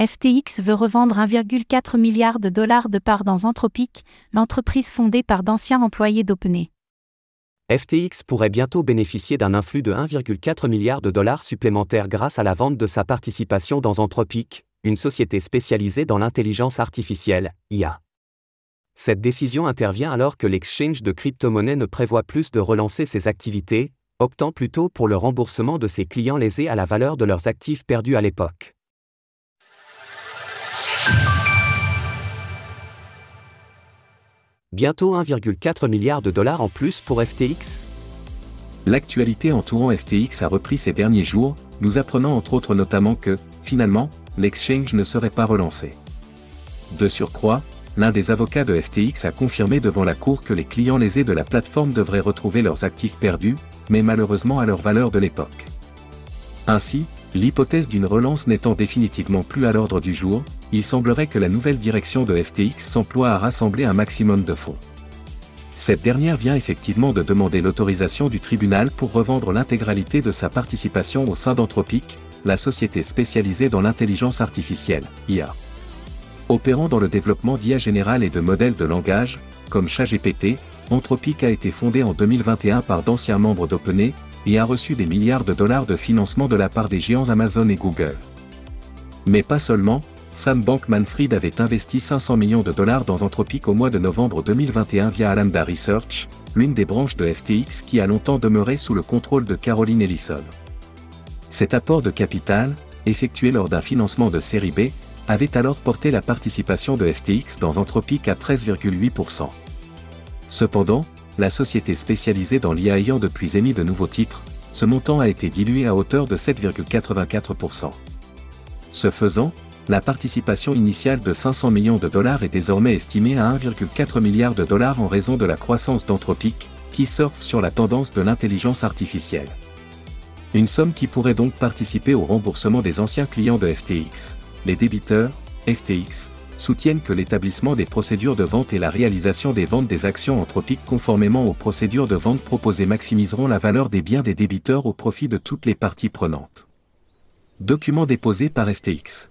FTX veut revendre 1,4 milliard de dollars de parts dans Anthropic, l'entreprise fondée par d'anciens employés d'OpenAI. FTX pourrait bientôt bénéficier d'un influx de 1,4 milliard de dollars supplémentaires grâce à la vente de sa participation dans Anthropic, une société spécialisée dans l'intelligence artificielle, IA. Cette décision intervient alors que l'exchange de crypto-monnaies ne prévoit plus de relancer ses activités, optant plutôt pour le remboursement de ses clients lésés à la valeur de leurs actifs perdus à l'époque. Bientôt 1,4 milliard de dollars en plus pour FTX L'actualité entourant FTX a repris ces derniers jours, nous apprenant entre autres notamment que, finalement, l'exchange ne serait pas relancé. De surcroît, l'un des avocats de FTX a confirmé devant la Cour que les clients lésés de la plateforme devraient retrouver leurs actifs perdus, mais malheureusement à leur valeur de l'époque. Ainsi, l'hypothèse d'une relance n'étant définitivement plus à l'ordre du jour, il semblerait que la nouvelle direction de FTX s'emploie à rassembler un maximum de fonds. Cette dernière vient effectivement de demander l'autorisation du tribunal pour revendre l'intégralité de sa participation au sein d'Anthropic, la société spécialisée dans l'intelligence artificielle, IA. Opérant dans le développement d'IA générale et de modèles de langage, comme ChatGPT, Anthropic a été fondé en 2021 par d'anciens membres d'OpenAI et a reçu des milliards de dollars de financement de la part des géants Amazon et Google. Mais pas seulement, Sam Bankman-Fried avait investi 500 millions de dollars dans Anthropic au mois de novembre 2021 via Alameda Research, l'une des branches de FTX qui a longtemps demeuré sous le contrôle de Caroline Ellison. Cet apport de capital, effectué lors d'un financement de série B, avait alors porté la participation de FTX dans Anthropic à 13,8%. Cependant, la société spécialisée dans l'IA ayant depuis émis de nouveaux titres, ce montant a été dilué à hauteur de 7,84%. Ce faisant, la participation initiale de 500 millions de dollars est désormais estimée à 1,4 milliard de dollars en raison de la croissance d'Anthropic, qui surfe sur la tendance de l'intelligence artificielle. Une somme qui pourrait donc participer au remboursement des anciens clients de FTX. Les débiteurs, FTX, soutiennent que l'établissement des procédures de vente et la réalisation des ventes des actions anthropiques conformément aux procédures de vente proposées maximiseront la valeur des biens des débiteurs au profit de toutes les parties prenantes. Document déposé par FTX.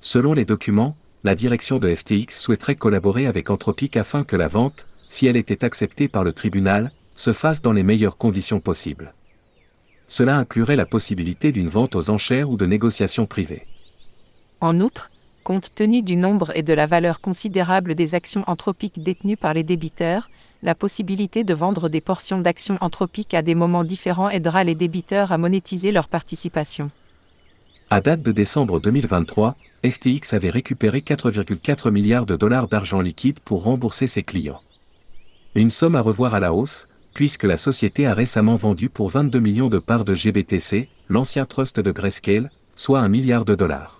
Selon les documents, la direction de FTX souhaiterait collaborer avec Anthropic afin que la vente, si elle était acceptée par le tribunal, se fasse dans les meilleures conditions possibles. Cela inclurait la possibilité d'une vente aux enchères ou de négociations privées. En outre, compte tenu du nombre et de la valeur considérable des actions anthropiques détenues par les débiteurs, la possibilité de vendre des portions d'actions anthropiques à des moments différents aidera les débiteurs à monétiser leur participation. À date de décembre 2023, FTX avait récupéré 4,4 milliards de dollars d'argent liquide pour rembourser ses clients. Une somme à revoir à la hausse, puisque la société a récemment vendu pour 22 millions de parts de GBTC, l'ancien trust de Grayscale, soit un milliard de dollars.